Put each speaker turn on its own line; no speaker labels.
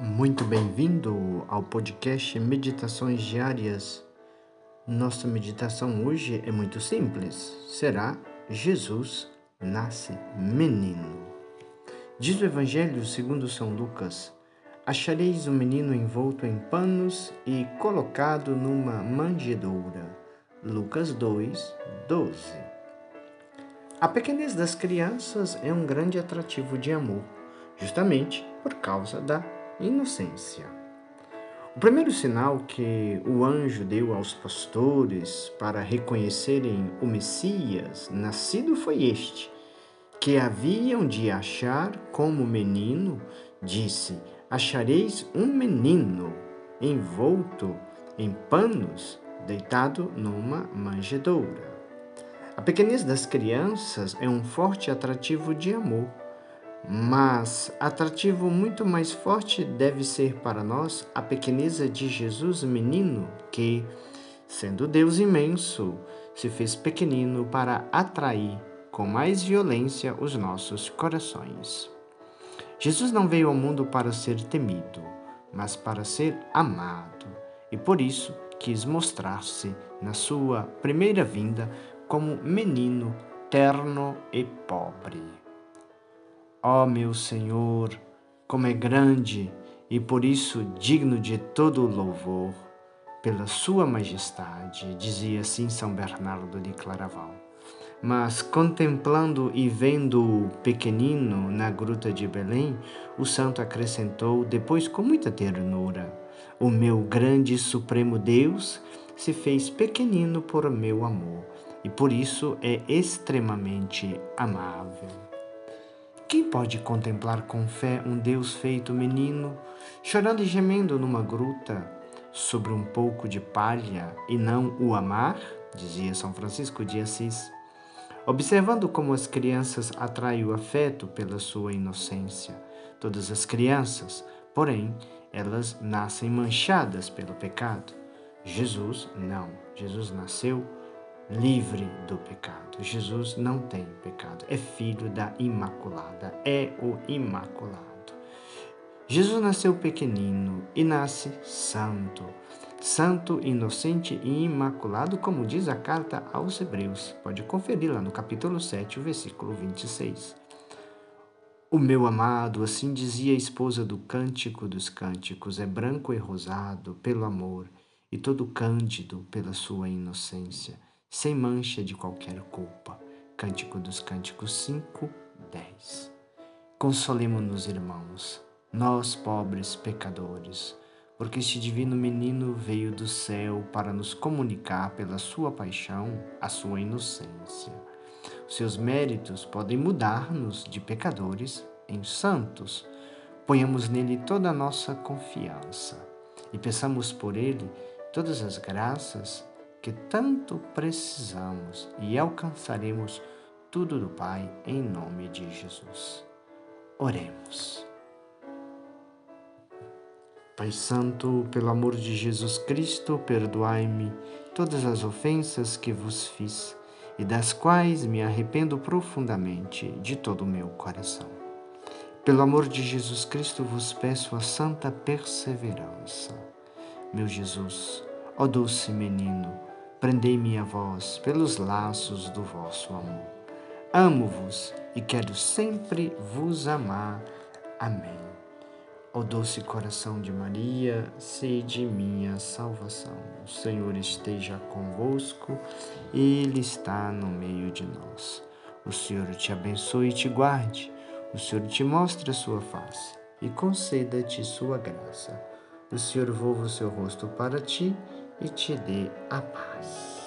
Muito bem-vindo ao podcast Meditações Diárias. Nossa meditação hoje é muito simples. Será Jesus nasce menino. Diz o Evangelho segundo São Lucas: Achareis um menino envolto em panos e colocado numa manjedoura. Lucas 2, 12. A pequenez das crianças é um grande atrativo de amor, justamente por causa da inocência. O primeiro sinal que o anjo deu aos pastores para reconhecerem o Messias nascido foi este: que haviam de achar como menino, disse: Achareis um menino envolto em panos, deitado numa manjedoura. A pequenez das crianças é um forte atrativo de amor mas atrativo muito mais forte deve ser para nós a pequeneza de Jesus menino, que, sendo Deus imenso, se fez pequenino para atrair com mais violência os nossos corações. Jesus não veio ao mundo para ser temido, mas para ser amado, e por isso quis mostrar-se na sua primeira vinda como menino terno e pobre. Ó oh, meu Senhor, como é grande e por isso digno de todo louvor, pela Sua Majestade, dizia assim São Bernardo de Claraval. Mas contemplando e vendo-o pequenino na gruta de Belém, o santo acrescentou, depois com muita ternura: O meu grande e supremo Deus se fez pequenino por meu amor, e por isso é extremamente amável. Quem pode contemplar com fé um Deus feito menino, chorando e gemendo numa gruta, sobre um pouco de palha, e não o amar? Dizia São Francisco de Assis. Observando como as crianças atraem o afeto pela sua inocência. Todas as crianças, porém, elas nascem manchadas pelo pecado. Jesus não. Jesus nasceu livre do pecado. Jesus não tem pecado, é filho da Imaculada, é o Imaculado. Jesus nasceu pequenino e nasce santo, santo, inocente e imaculado, como diz a carta aos Hebreus. Pode conferir lá no capítulo 7, o versículo 26. O meu amado, assim dizia a esposa do Cântico dos Cânticos, é branco e rosado pelo amor e todo cândido pela sua inocência sem mancha de qualquer culpa. Cântico dos Cânticos 5, 10. Consolemo-nos, irmãos, nós pobres pecadores, porque este divino menino veio do céu para nos comunicar pela sua paixão a sua inocência. Seus méritos podem mudar-nos de pecadores em santos. Ponhamos nele toda a nossa confiança e peçamos por ele todas as graças que tanto precisamos e alcançaremos tudo do Pai em nome de Jesus. Oremos. Pai Santo, pelo amor de Jesus Cristo, perdoai-me todas as ofensas que vos fiz e das quais me arrependo profundamente de todo o meu coração. Pelo amor de Jesus Cristo, vos peço a santa perseverança. Meu Jesus, ó doce menino, prendei-me a vós pelos laços do vosso amor. Amo-vos e quero sempre vos amar. Amém. Ó doce coração de Maria, sede minha salvação. O Senhor esteja convosco, Ele está no meio de nós. O Senhor te abençoe e te guarde. O Senhor te mostre a sua face e conceda-te sua graça. O Senhor volva o seu rosto para ti e te dê a paz.